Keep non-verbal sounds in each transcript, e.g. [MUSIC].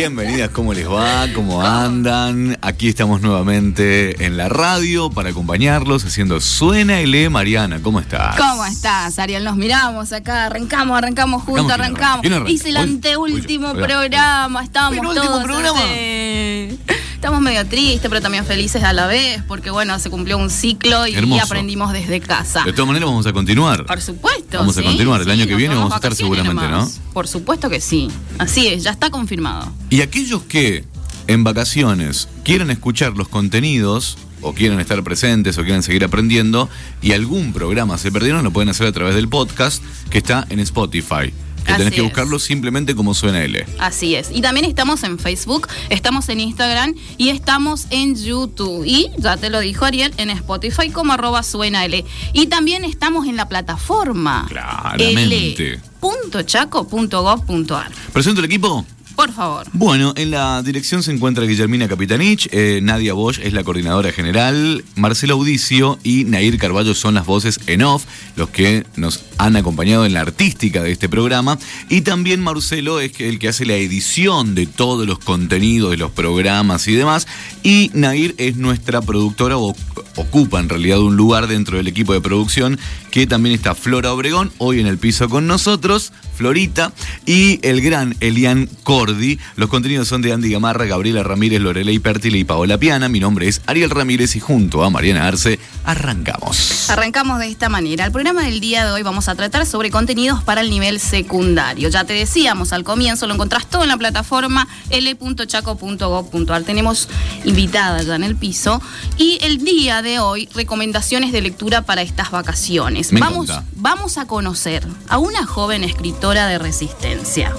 Bienvenidas, ¿cómo les va? ¿Cómo andan? Aquí estamos nuevamente en la radio para acompañarlos haciendo Suena L. Mariana, ¿cómo estás? ¿Cómo estás, Ariel? Nos miramos acá, arrancamos, arrancamos juntos, Arrancamos, ¿quién arrancamos. Hice el anteúltimo programa, estábamos ¿Penúltimo todos. programa? este, Estamos medio tristes, pero también felices a la vez, porque bueno, se cumplió un ciclo y aprendimos desde casa. De todas maneras vamos a continuar. Por supuesto. Vamos a continuar. El sí, año que viene vamos a estar seguramente, nomás. Por supuesto que sí. Así es, ya está confirmado. Y aquellos que en vacaciones quieren escuchar los contenidos o quieren estar presentes o quieren seguir aprendiendo y algún programa se perdieron, lo pueden hacer a través del podcast que está en Spotify. Que Así tenés que es. buscarlo simplemente como suena L. Así es. Y también estamos en Facebook, estamos en Instagram y estamos en YouTube. Y ya te lo dijo Ariel, en Spotify como arroba suena L. Y también estamos en la plataforma Claramente. l.chaco.gov.ar. ¿Presento el equipo? Por favor. Bueno, en la dirección se encuentra Guillermina Capitanich, eh, Nadia Bosch es la coordinadora general, Marcelo Audicio y Nair Carballo son las voces en off, los que nos han acompañado en la artística de este programa. Y también Marcelo es el que hace la edición de todos los contenidos de los programas y demás. Y Nair es nuestra productora, o ocupa en realidad un lugar dentro del equipo de producción, que también está Flora Obregón, hoy en el piso con nosotros, Florita, y el gran Elian Cordi. Los contenidos son de Andy Gamarra, Gabriela Ramírez, Lorelei Pertile y Paola Piana. Mi nombre es Ariel Ramírez y junto a Mariana Arce arrancamos. Arrancamos de esta manera. El programa del día de hoy vamos a tratar sobre contenidos para el nivel secundario. Ya te decíamos al comienzo, lo encontrás todo en la plataforma l.chaco.gov.ar. Tenemos invitada ya en el piso. Y el día de hoy, recomendaciones de lectura para estas vacaciones. Me vamos, encanta. vamos a conocer a una joven escritora de resistencia.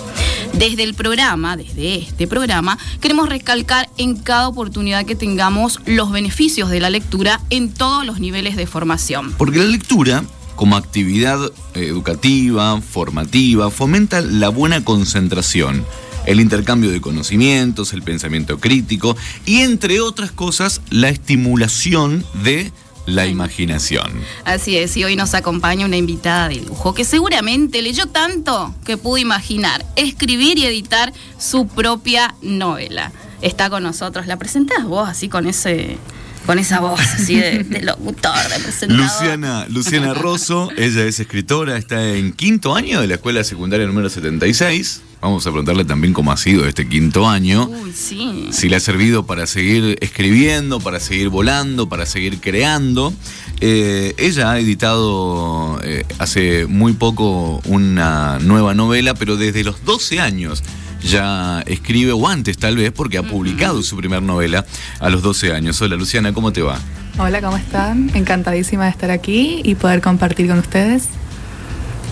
Desde el programa, desde este programa, queremos recalcar en cada oportunidad que tengamos los beneficios de la lectura en todos los niveles de formación. Porque la lectura, como actividad eh, educativa, formativa, fomenta la buena concentración, el intercambio de conocimientos, el pensamiento crítico y, entre otras cosas, la estimulación de la imaginación. Así es, y hoy nos acompaña una invitada de lujo que seguramente leyó tanto que pudo imaginar escribir y editar su propia novela. Está con nosotros, la presentás vos así con ese con esa voz así de, de locutor, de presentador. Luciana, Luciana Rosso, ella es escritora, está en quinto año de la escuela secundaria número 76. Vamos a preguntarle también cómo ha sido este quinto año. Uy, sí. si le ha servido para seguir escribiendo, para seguir volando, para seguir creando. Eh, ella ha editado eh, hace muy poco una nueva novela, pero desde los 12 años ya escribe, o antes tal vez, porque ha publicado su primera novela a los 12 años. Hola Luciana, ¿cómo te va? Hola, ¿cómo están? Encantadísima de estar aquí y poder compartir con ustedes.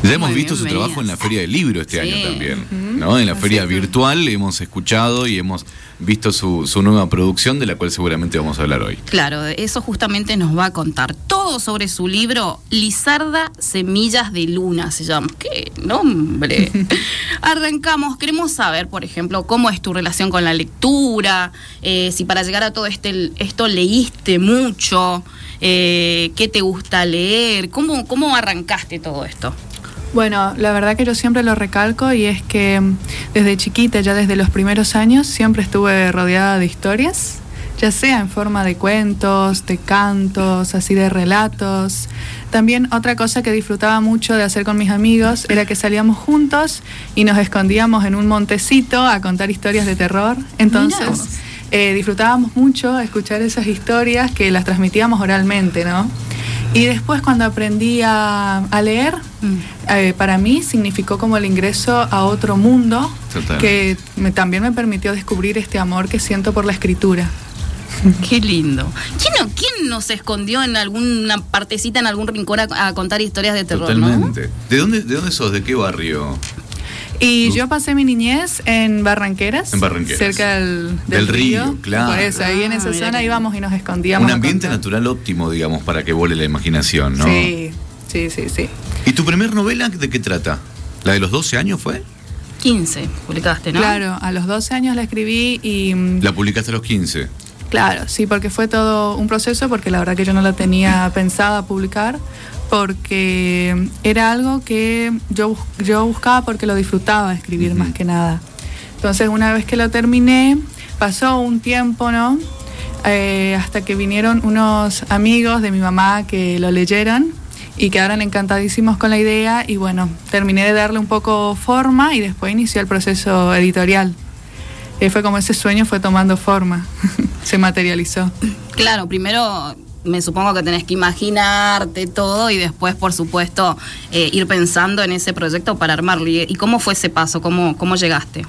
Ya hemos Muy visto su trabajo en la Feria del Libro este Sí. año también, ¿no? En la feria virtual hemos escuchado y hemos visto su, su nueva producción de la cual seguramente vamos a hablar hoy. Claro, eso justamente nos va a contar todo sobre su libro Lizarda Semillas de Luna, se llama. ¡Qué nombre! [LAUGHS] Arrancamos, queremos saber, por ejemplo, cómo es tu relación con la lectura, eh, si para llegar a todo este, esto leíste mucho, eh, qué te gusta leer, cómo, cómo arrancaste todo esto. Bueno, la verdad que yo siempre lo recalco y es que mm, desde chiquita, ya desde los primeros años, siempre estuve rodeada de historias. ya sea en forma de cuentos, de cantos, así de relatos. También otra cosa que disfrutaba mucho de hacer con mis amigos era que salíamos juntos y nos escondíamos en un montecito a contar historias de terror. Entonces eh, disfrutábamos mucho escuchar esas historias que las transmitíamos oralmente, ¿no? Y después cuando aprendí a, leer, mm. eh, para mí significó como el ingreso a otro mundo que también me permitió descubrir este amor que siento por la escritura. [LAUGHS] Qué lindo. ¿Quién, ¿Quién nos escondió en alguna partecita, en algún rincón a, contar historias de terror? Totalmente. ¿De, dónde, ¿De dónde sos? ¿De qué barrio? Y yo pasé mi niñez en Barranqueras. En Barranqueras. Cerca del, río, claro. Por eso, ahí en esa ah, zona íbamos y nos escondíamos. Un ambiente natural óptimo, digamos, para que vuele la imaginación, ¿no? Sí, sí, sí, sí. ¿Y tu primer novela de qué trata? ¿La de los 12 años fue? 15 publicaste, ¿no? Claro, a los 12 años la escribí y... Mm, ¿La publicaste a los 15? Claro, sí, porque fue todo un proceso, porque la verdad que yo no la tenía pensada publicar, porque era algo que yo, yo buscaba porque lo disfrutaba escribir más que nada. Entonces una vez que lo terminé, pasó un tiempo, ¿no? Eh, hasta que vinieron unos amigos de mi mamá que lo leyeron y quedaron encantadísimos con la idea y bueno, terminé de darle un poco forma y después inició el proceso editorial. Y fue como ese sueño fue tomando forma, [LAUGHS] se materializó. Claro, primero me supongo que tenés que imaginarte todo y después, por supuesto, eh, ir pensando en ese proyecto para armarlo. ¿Y cómo fue ese paso? ¿Cómo, cómo llegaste?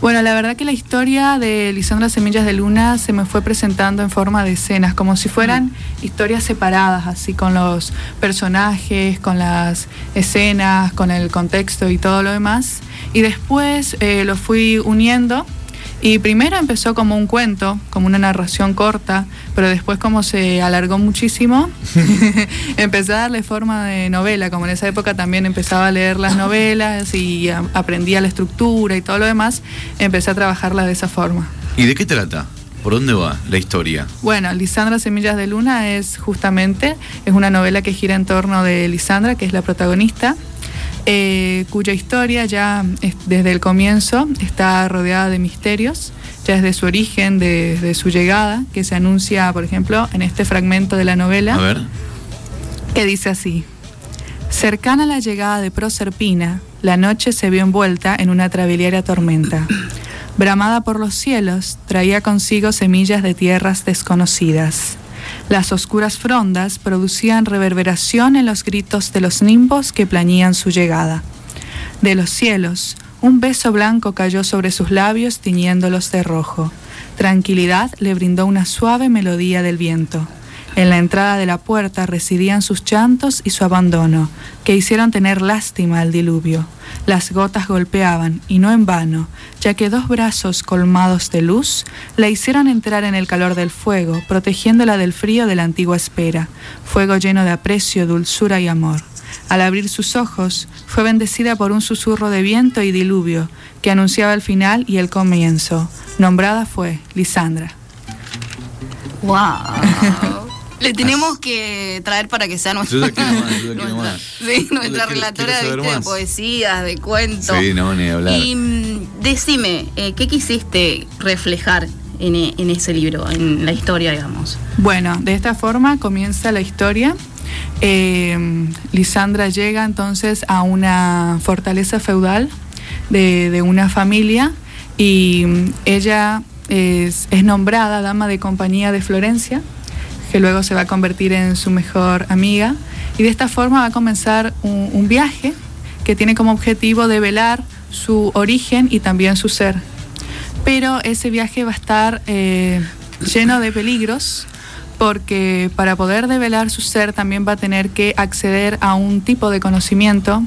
Bueno, la verdad que la historia de Lisandra Semillas de Luna se me fue presentando en forma de escenas, como si fueran historias separadas, así con los personajes, con las escenas, con el contexto y todo lo demás. Y después eh, lo fui uniendo y primero empezó como un cuento, como una narración corta, pero después como se alargó muchísimo, [LAUGHS] [LAUGHS] empecé a darle forma de novela, como en esa época también empezaba a leer las novelas y aprendía la estructura y todo lo demás, empecé a trabajarla de esa forma. ¿Y de qué trata? ¿Por dónde va la historia? Bueno, Lisandra Semillas de Luna es justamente, es una novela que gira en torno de Lisandra, que es la protagonista, eh, cuya historia ya desde el comienzo está rodeada de misterios, ya desde su origen, desde su llegada, que se anuncia, por ejemplo, en este fragmento de la novela, A ver. que dice así. Cercana a la llegada de Proserpina, la noche se vio envuelta en una trabiliaria tormenta. Bramada por los cielos, traía consigo semillas de tierras desconocidas. Las oscuras frondas producían reverberación en los gritos de los nimbos que plañían su llegada. De los cielos, un beso blanco cayó sobre sus labios tiñéndolos de rojo. Tranquilidad le brindó una suave melodía del viento. En la entrada de la puerta residían sus llantos y su abandono, que hicieron tener lástima al diluvio. Las gotas golpeaban, y no en vano, ya que dos brazos colmados de luz la hicieron entrar en el calor del fuego, protegiéndola del frío de la antigua espera, fuego lleno de aprecio, dulzura y amor. Al abrir sus ojos, fue bendecida por un susurro de viento y diluvio, que anunciaba el final y el comienzo. Nombrada fue Lisandra. ¡Wow! Le tenemos que traer para que sea nuestra, [LAUGHS] nuestra, relatora de poesías, de cuentos. Sí, no, ni hablar. Y mm, decime, eh, ¿qué quisiste reflejar en, e, en, ese libro, en la historia, digamos? Bueno, de esta forma comienza la historia. Eh, Lisandra llega entonces a una fortaleza feudal de, de una familia y mm, ella es, es nombrada dama de compañía de Florencia que luego se va a convertir en su mejor amiga. Y de esta forma va a comenzar un, viaje que tiene como objetivo develar su origen y también su ser. Pero ese viaje va a estar eh, lleno de peligros porque para poder develar su ser también va a tener que acceder a un tipo de conocimiento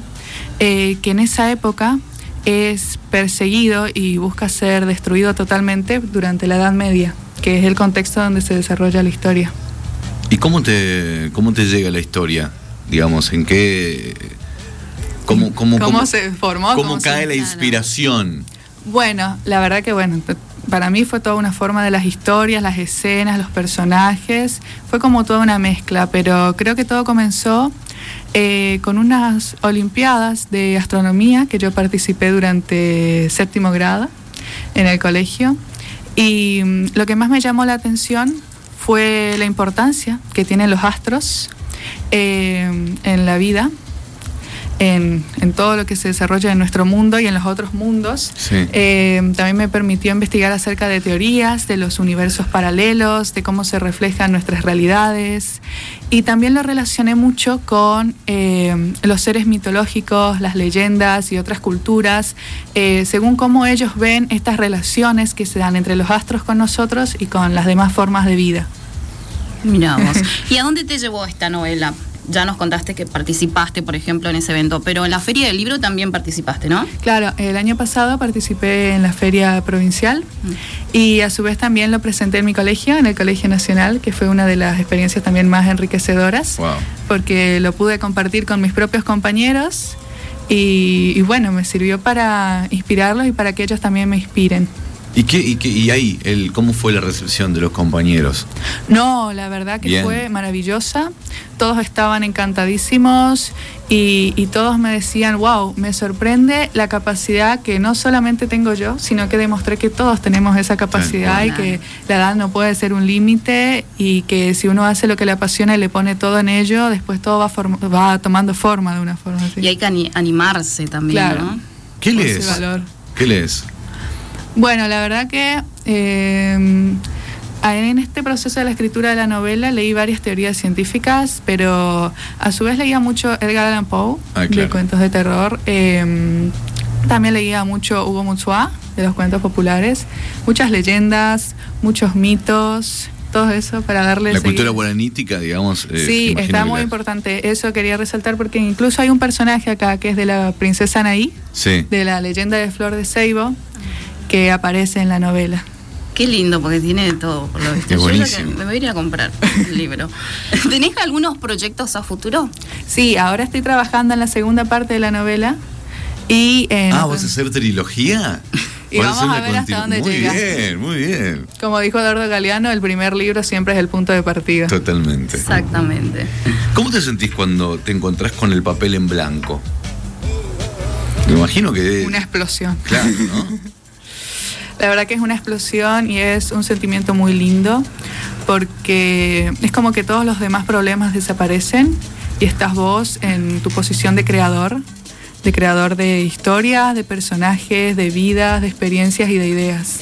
eh, que en esa época es perseguido y busca ser destruido totalmente durante la Edad Media, que es el contexto donde se desarrolla la historia. ¿Y cómo te, cómo te llega la historia? Digamos, ¿en qué... ¿Cómo, cómo, se formó? ¿Cómo, cae la inspiración? Bueno, la verdad que bueno, para mí fue toda una forma de las historias, las escenas, los personajes, fue como toda una mezcla, pero creo que todo comenzó eh, con unas olimpiadas de astronomía que yo participé durante séptimo grado en el colegio Y mm, lo que más me llamó la atención fue la importancia que tienen los astros eh, en la vida en, todo lo que se desarrolla en nuestro mundo y en los otros mundos. Eh, también me permitió investigar acerca de teorías, de los universos paralelos, de cómo se reflejan nuestras realidades. Y también lo relacioné mucho con eh, los seres mitológicos, las leyendas y otras culturas, eh, según cómo ellos ven estas relaciones que se dan entre los astros con nosotros y con las demás formas de vida. Miramos. [LAUGHS] ¿Y a dónde te llevó esta novela? Ya nos contaste que participaste, por ejemplo, en ese evento, pero en la Feria del Libro también participaste, ¿no? Claro, el año pasado participé en la Feria Provincial mm. y a su vez también lo presenté en mi colegio, en el Colegio Nacional, que fue una de las experiencias también más enriquecedoras, porque lo pude compartir con mis propios compañeros y, y bueno, me sirvió para inspirarlos y para que ellos también me inspiren. ¿Y, qué, y, qué, y ahí, el, cómo fue la recepción de los compañeros? No, la verdad que fue maravillosa. Todos estaban encantadísimos y, y, todos me decían, wow, me sorprende la capacidad que no solamente tengo yo, sino que demostré que todos tenemos esa capacidad y que la edad no puede ser un límite y que si uno hace lo que le apasiona y le pone todo en ello, después todo va, va tomando forma de una forma así. Y hay que animarse también, ¿no? ¿Qué lees? ¿Qué lees? Bueno, la verdad que eh, en este proceso de la escritura de la novela leí varias teorías científicas, pero a su vez leía mucho Edgar Allan Poe, ah, de cuentos de terror. Eh, también leía mucho Hugo Mutsua, de los cuentos populares. Muchas leyendas, muchos mitos, todo eso para darle... La cultura guaranítica, digamos. Eh, sí, está muy importante. Eso quería resaltar porque incluso hay un personaje acá que es de la princesa Anaí, de la leyenda de Flor de Ceibo que aparece en la novela. Qué lindo, porque tiene de todo, por lo visto. me voy a ir a comprar el libro. [LAUGHS] ¿Tenés algunos proyectos a futuro? Sí, ahora estoy trabajando en la segunda parte de la novela. Y, ah, ¿vas a hacer trilogía? [LAUGHS] Y vamos a, ver hasta dónde llega. Muy bien, muy bien. Como dijo Eduardo Galeano, el primer libro siempre es el punto de partida. Totalmente. Exactamente. ¿Cómo te sentís cuando te encontrás con el papel en blanco? Me imagino que... Una explosión. Claro, ¿no? [LAUGHS] La verdad que es una explosión y es un sentimiento muy lindo porque es como que todos los demás problemas desaparecen y estás vos en tu posición de creador, de creador de historias, de personajes, de vidas, de experiencias y de ideas.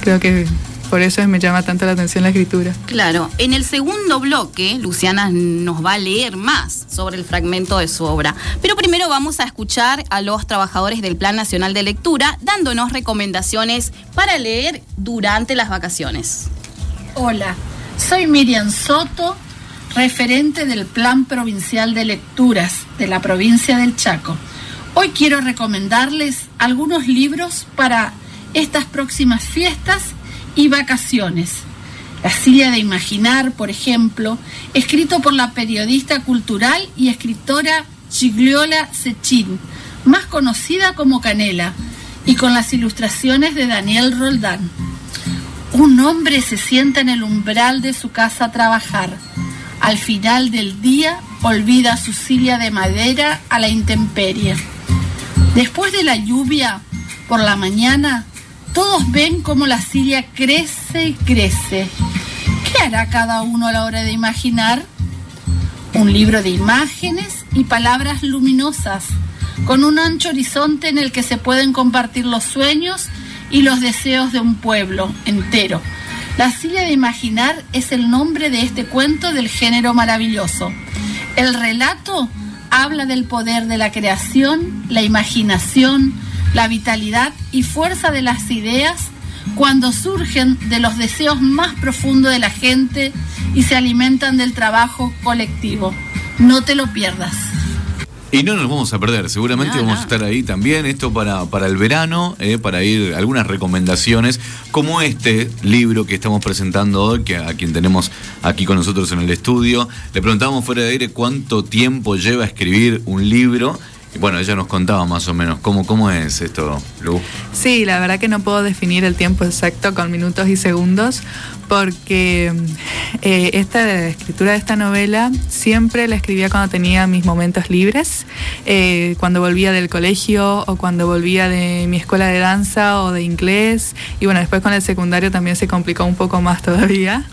Creo que por eso me llama tanto la atención la escritura. Claro, en el segundo bloque, Luciana nos va a leer más sobre el fragmento de su obra. Pero primero vamos a escuchar a los trabajadores del Plan Nacional de Lectura dándonos recomendaciones para leer durante las vacaciones. Hola, soy Miriam Soto, referente del Plan Provincial de Lecturas de la provincia del Chaco. Hoy quiero recomendarles algunos libros para estas próximas fiestas y vacaciones. La silla de imaginar, por ejemplo, escrito por la periodista cultural y escritora Gigliola Sechín, más conocida como Canela, y con las ilustraciones de Daniel Roldán. Un hombre se sienta en el umbral de su casa a trabajar. Al final del día olvida su silla de madera a la intemperie. Después de la lluvia, por la mañana, todos ven cómo la Siria crece y crece. ¿Qué hará cada uno a la hora de imaginar? Un libro de imágenes y palabras luminosas, con un ancho horizonte en el que se pueden compartir los sueños y los deseos de un pueblo entero. La silla de imaginar es el nombre de este cuento del género maravilloso. El relato habla del poder de la creación, la imaginación, la vitalidad y fuerza de las ideas cuando surgen de los deseos más profundos de la gente y se alimentan del trabajo colectivo. No te lo pierdas. Y no nos vamos a perder, seguramente vamos a estar ahí también, esto para, para el verano, eh, para ir algunas recomendaciones, como este libro que estamos presentando hoy, que a quien tenemos aquí con nosotros en el estudio. Le preguntamos fuera de aire cuánto tiempo lleva escribir un libro bueno, ella nos contaba más o menos cómo, cómo es esto, Lu. Sí, la verdad que no puedo definir el tiempo exacto con minutos y segundos, porque eh, esta escritura de esta novela siempre la escribía cuando tenía mis momentos libres, eh, cuando volvía del colegio o cuando volvía de mi escuela de danza o de inglés. Y bueno, después con el secundario también se complicó un poco más todavía.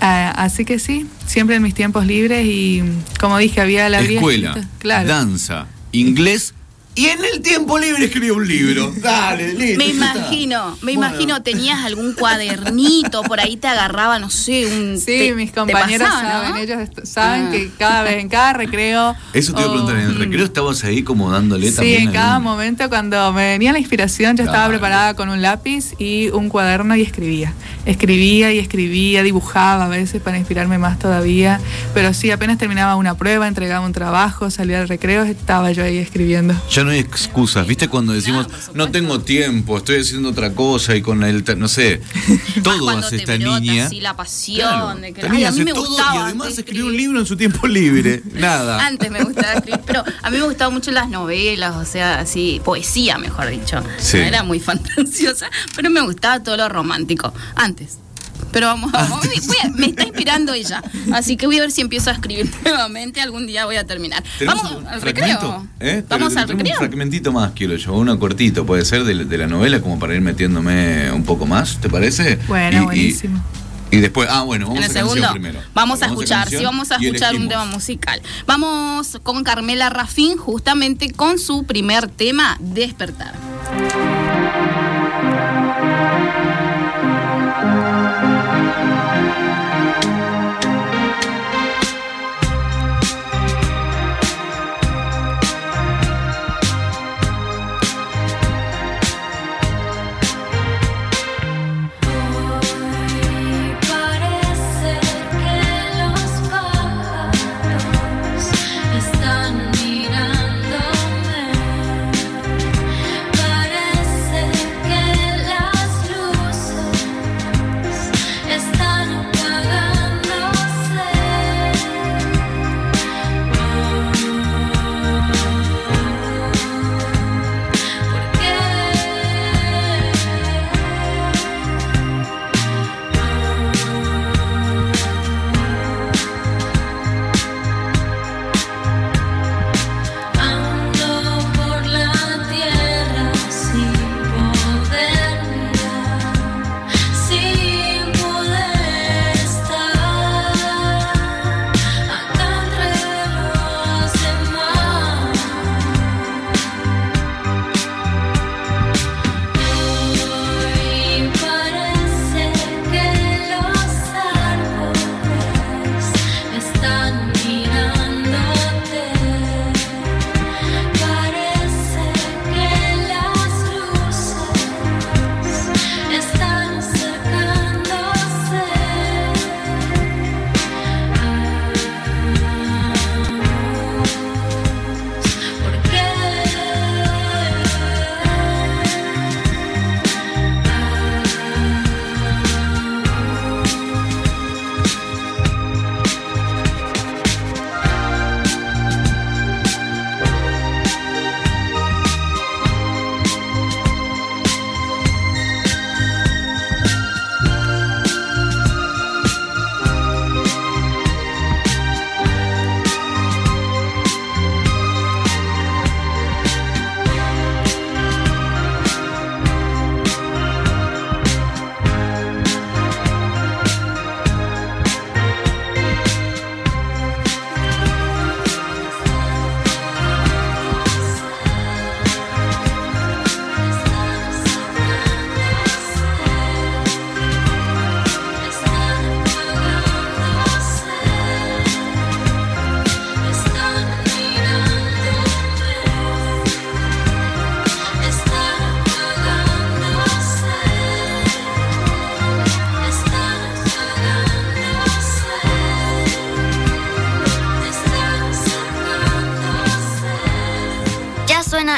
Ah, así que sí, siempre en mis tiempos libres y como dije, había la Escuela, claro. danza, inglés y en el tiempo libre escribí un libro. [LAUGHS] Dale, listo. Me imagino, me Bueno. imagino, tenías algún cuadernito, por ahí te agarraba, no sé, un... Sí, te- mis compañeros pasaba, saben, ¿no? ellos saben Ah. que cada vez, en cada recreo. Eso te iba a preguntar, ¿en el recreo estabas ahí como dándole Sí, también? en cada algún- momento cuando me venía la inspiración, yo estaba preparada con un lápiz y un cuaderno y escribía. Escribía y escribía, dibujaba a veces para inspirarme más todavía. Pero sí, apenas terminaba una prueba, entregaba un trabajo, salía al recreo, estaba yo ahí escribiendo. No hay excusas, ¿viste? Cuando decimos, no tengo tiempo, estoy haciendo otra cosa y con el, no sé, [LAUGHS] todo hace esta niña. la pasión Claro, de que ay, a mí me todo gustaba y además escribe un libro en su tiempo libre. [LAUGHS] Nada. Antes me gustaba escribir, pero a mí me gustaban mucho las novelas, o sea, así, poesía, mejor dicho. Sí. No era muy [LAUGHS] fantasiosa, pero me gustaba todo lo romántico. Antes. Pero vamos, vamos, voy a- me está inspirando ella. Así que voy a ver si empiezo a escribir [LAUGHS] nuevamente. Algún día voy a terminar. ¿Tenemos Vamos un al recreo. ¿Eh? Vamos al recreo. Un fragmentito más quiero yo, uno cortito, puede ser de, de la novela, como para ir metiéndome un poco más, ¿te parece? Bueno, Y- buenísimo. Y, después, ah, bueno, vamos En el a segundo, primero. vamos a Vamos escuchar, canción sí, vamos a escuchar un tema musical. Vamos con Carmela Rafín, justamente con su primer tema, Despertar.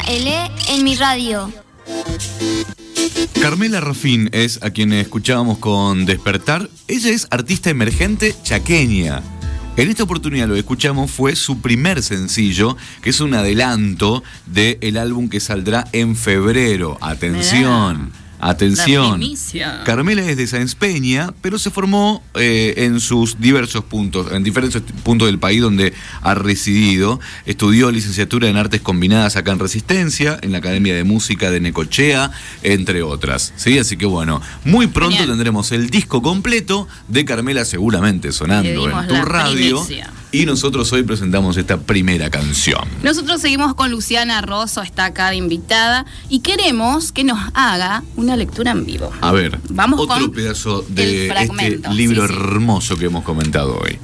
L en mi radio. Carmela Rafín es a quien escuchábamos con Despertar. Ella es artista emergente chaqueña. En esta oportunidad lo que escuchamos fue su primer sencillo, que es un adelanto del álbum que saldrá en febrero. Atención. Atención. Carmela es de Sáenz Peña, pero se formó eh, en sus diversos puntos, en diferentes puntos del país donde ha residido. Estudió licenciatura en Artes Combinadas acá en Resistencia, en la Academia de Música de Necochea, entre otras. ¿sí? Así que bueno, muy pronto Genial. tendremos el disco completo de Carmela seguramente sonando en tu radio. primicia. Y nosotros hoy presentamos esta primera canción. Nosotros seguimos con Luciana Rosso, está acá de invitada, y queremos que nos haga una lectura en vivo. A ver, Vamos otro con pedazo de este libro sí, sí. hermoso que hemos comentado hoy.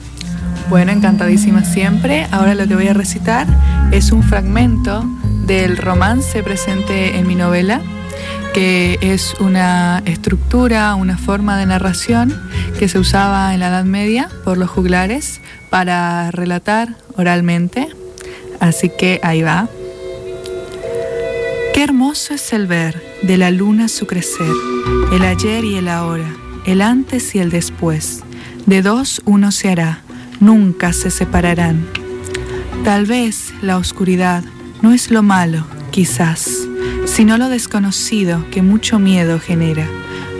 Bueno, encantadísima siempre. Ahora lo que voy a recitar es un fragmento del romance presente en mi novela, que es una estructura, una forma de narración que se usaba en la Edad Media por los juglares para relatar oralmente. Así que ahí va. Qué hermoso es el ver de la luna su crecer, el ayer y el ahora, el antes y el después. De dos uno se hará, nunca se separarán. Tal vez la oscuridad no es lo malo, quizás, sino lo desconocido que mucho miedo genera.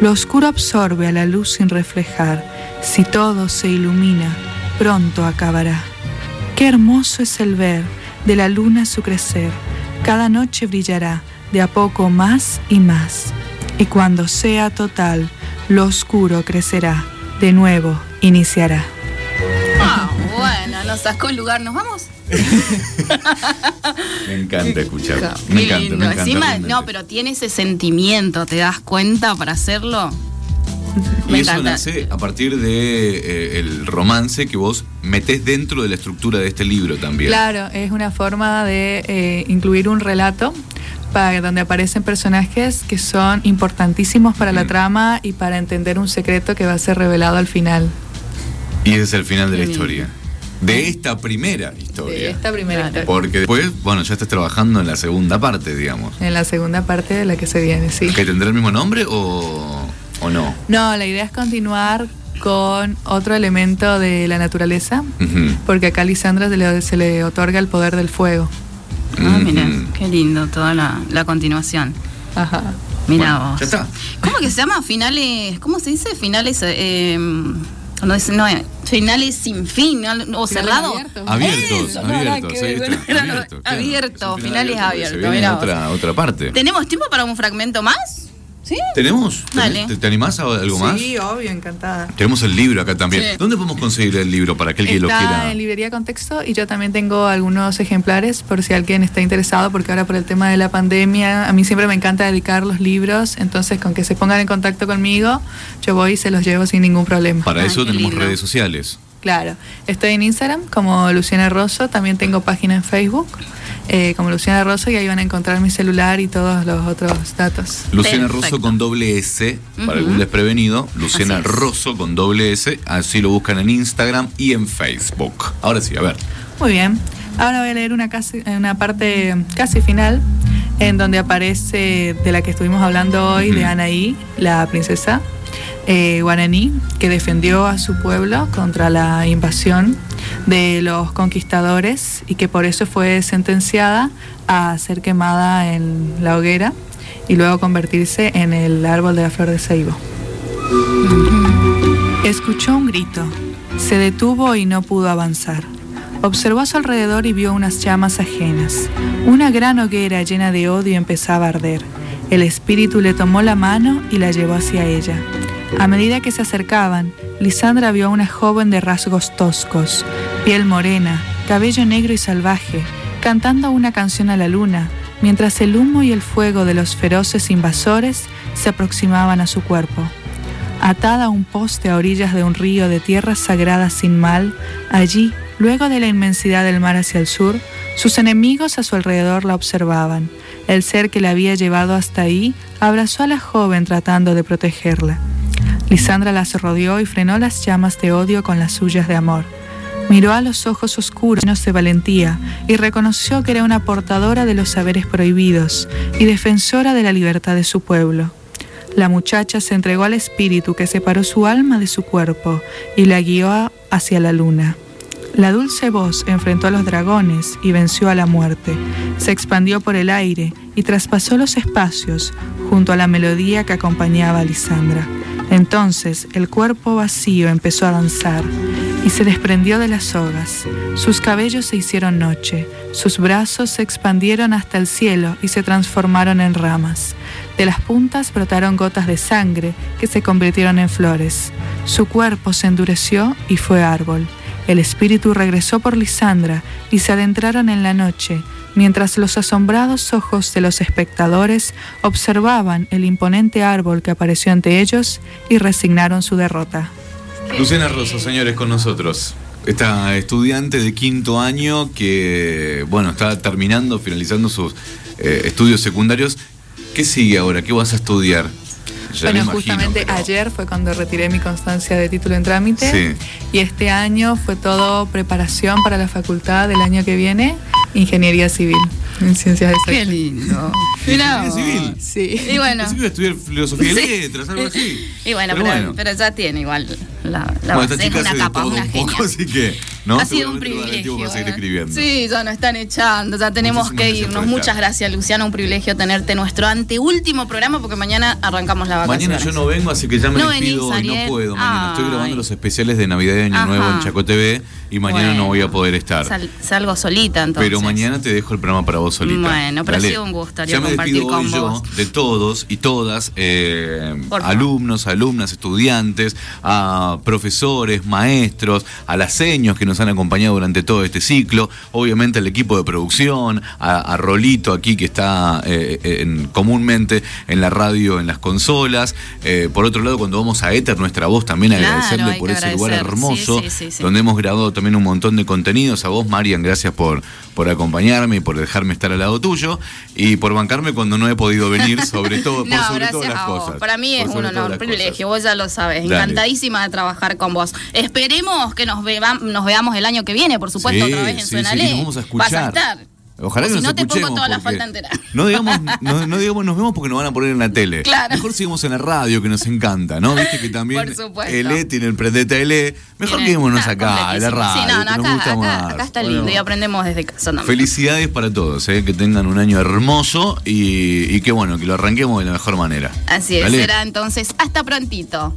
Lo oscuro absorbe a la luz sin reflejar. Si todo se ilumina, pronto acabará. Qué hermoso es el ver de la luna su crecer. Cada noche brillará de a poco más y más. Y cuando sea total, lo oscuro crecerá. De nuevo iniciará. Ah, bueno, nos sacó el lugar, ¿nos vamos? [LAUGHS] Me encanta escucharlo. Me encanta, me encanta. Encima, realmente. no, pero tiene ese sentimiento, ¿te das cuenta para hacerlo? Y Me eso encanta. nace a partir de eh, el romance que vos metés dentro de la estructura de este libro también. Claro, es una forma de eh, incluir un relato para donde aparecen personajes que son importantísimos para la Mm. trama y para entender un secreto que va a ser revelado al final Y ese es el final de la historia. De esta primera historia. de esta primera Claro. historia. Porque después, bueno, ya estás trabajando en la segunda parte, digamos. En la segunda parte de la que se viene, sí. ¿Que tendrá el mismo nombre o, o no? No, la idea es continuar con otro elemento de la naturaleza, porque acá a Lisandra se le, se le otorga el poder del fuego. Ah, mira, qué lindo toda la, la continuación. Ajá. Mira Bueno, vos. Ya está. ¿Cómo que se llama? Finales, ¿cómo se dice? Finales, eh, no, es, no, finales sin fin, ¿no? o cerrados. abiertos. Abiertos, abierto, finales abiertos, otra, otra parte. ¿Tenemos tiempo para un fragmento más? ¿Sí? ¿Tenemos? Dale. ¿Te, te animás a algo más? Sí, obvio, encantada. Tenemos el libro acá también. Sí. ¿Dónde podemos conseguir el libro para aquel que lo Está quiera? en librería Contexto y yo también tengo algunos ejemplares por si alguien está interesado, porque ahora por el tema de la pandemia, a mí siempre me encanta dedicar los libros, entonces con que se pongan en contacto conmigo, yo voy y se los llevo sin ningún problema. Para Ay, eso tenemos lindo. redes sociales. Claro, estoy en Instagram como Luciana Rosso, también tengo página en Facebook eh, como Luciana Rosso y ahí van a encontrar mi celular y todos los otros datos. Luciana Perfecto. Rosso con doble S, para Ujú. algún desprevenido. Luciana. Rosso con doble S, así lo buscan en Instagram y en Facebook. Ahora sí, a ver. Muy bien, ahora voy a leer una, casi, una parte casi final en donde aparece de la que estuvimos hablando hoy, de Ujú. Anaí, la princesa eh, guaraní, que defendió a su pueblo contra la invasión de los conquistadores y que por eso fue sentenciada a ser quemada en la hoguera y luego convertirse en el árbol de la flor de ceibo. Escuchó un grito, se detuvo y no pudo avanzar. Observó a su alrededor y vio unas llamas ajenas. Una gran hoguera llena de odio empezaba a arder. El espíritu le tomó la mano y la llevó hacia ella. A medida que se acercaban, Lisandra vio a una joven de rasgos toscos, piel morena, cabello negro y salvaje, cantando una canción a la luna, mientras el humo y el fuego de los feroces invasores se aproximaban a su cuerpo. Atada a un poste a orillas de un río de tierras sagradas sin mal, allí, luego de la inmensidad del mar hacia el sur, sus enemigos a su alrededor la observaban. El ser que la había llevado hasta ahí abrazó a la joven tratando de protegerla. Lisandra las rodeó y frenó las llamas de odio con las suyas de amor. Miró a los ojos oscuros llenos de valentía y reconoció que era una portadora de los saberes prohibidos y defensora de la libertad de su pueblo. La muchacha se entregó al espíritu que separó su alma de su cuerpo y la guió hacia la luna. La dulce voz enfrentó a los dragones y venció a la muerte. Se expandió por el aire y traspasó los espacios junto a la melodía que acompañaba a Lisandra. Entonces el cuerpo vacío empezó a danzar y se desprendió de las sogas. Sus cabellos se hicieron noche, sus brazos se expandieron hasta el cielo y se transformaron en ramas. De las puntas brotaron gotas de sangre que se convirtieron en flores. Su cuerpo se endureció y fue árbol. El espíritu regresó por Lisandra y se adentraron en la noche, mientras los asombrados ojos de los espectadores observaban el imponente árbol que apareció ante ellos y resignaron su derrota. Luciana Rosso, señores, con nosotros. Esta estudiante de quinto año que, bueno, está terminando, finalizando sus eh, estudios secundarios. ¿Qué sigue ahora? ¿Qué vas a estudiar? Ya bueno, imagino, justamente pero- ayer fue cuando retiré mi constancia de título en trámite Sí. y este año fue todo preparación para la facultad del año que viene, Ingeniería Civil en Ciencias Qué Exactas. lindo. Mirá Ingeniería vos. civil. Sí. Y bueno. Estudiar filosofía y letras, algo así. Y bueno, pero, pero ya tiene igual la, la Bueno, base, esta es chica una hace de capa, todo una un poco, genia. así que. ¿no? ha sido un va a privilegio. seguir ¿eh? escribiendo. Sí, ya nos están echando, ya tenemos Muchísimas que gracias irnos. por Muchas gracias, Luciana. Un privilegio tenerte nuestro anteúltimo programa porque mañana arrancamos la vacaciones. Mañana yo no vengo, así que ya me No despido venís, y no puedo. Mañana estoy grabando los especiales de Navidad y Año Ajá. Nuevo en Chaco TV y mañana no Bueno. voy a poder estar. Sal- salgo solita entonces. Pero mañana te dejo el programa para vos solita. Bueno, pero ha Dale. sido un gusto, Ya me compartir despido con hoy yo de todos y todas, eh, alumnos, alumnas, estudiantes, a profesores, maestros, a las seños que nos han acompañado durante todo este ciclo, obviamente al equipo de producción, a, a Rolito aquí que está eh, en- comúnmente en la radio, en las consolas. Eh, por otro lado, cuando vamos a Ether, nuestra voz también Claro, agradecerle por ese lugar hermoso, Sí, sí, sí, sí. donde hemos grabado también un montón de contenidos. A vos, Marian, gracias por, por acompañarme y por dejarme estar al lado tuyo y por bancarme cuando no he podido venir, sobre todo, [LAUGHS] por sobre todas las a vos. cosas. Para mí es un honor, un privilegio, vos ya lo sabes. Dale. Encantadísima de trabajar con vos. Esperemos que nos, nos veamos el año que viene, por supuesto, Sí, otra vez en sí, Suena sí, vamos a Vas a escuchar. estar. Ojalá O que si nos no te pongo toda la falta entera. No digamos, no, no [LAUGHS] digamos nos vemos porque nos van a poner en la tele. Claro. Mejor sigamos en la radio que nos encanta, ¿no? Viste que también. ELE tiene el Prendete ELE. Mejor quedémonos acá, en la radio. Sí, no, no, que nos acá, gusta acá- más. acá está Bueno, lindo y aprendemos desde casa también. Felicidades para todos, ¿eh? que tengan un año hermoso y, y que bueno, que lo arranquemos de la mejor manera. Así es, será entonces hasta prontito.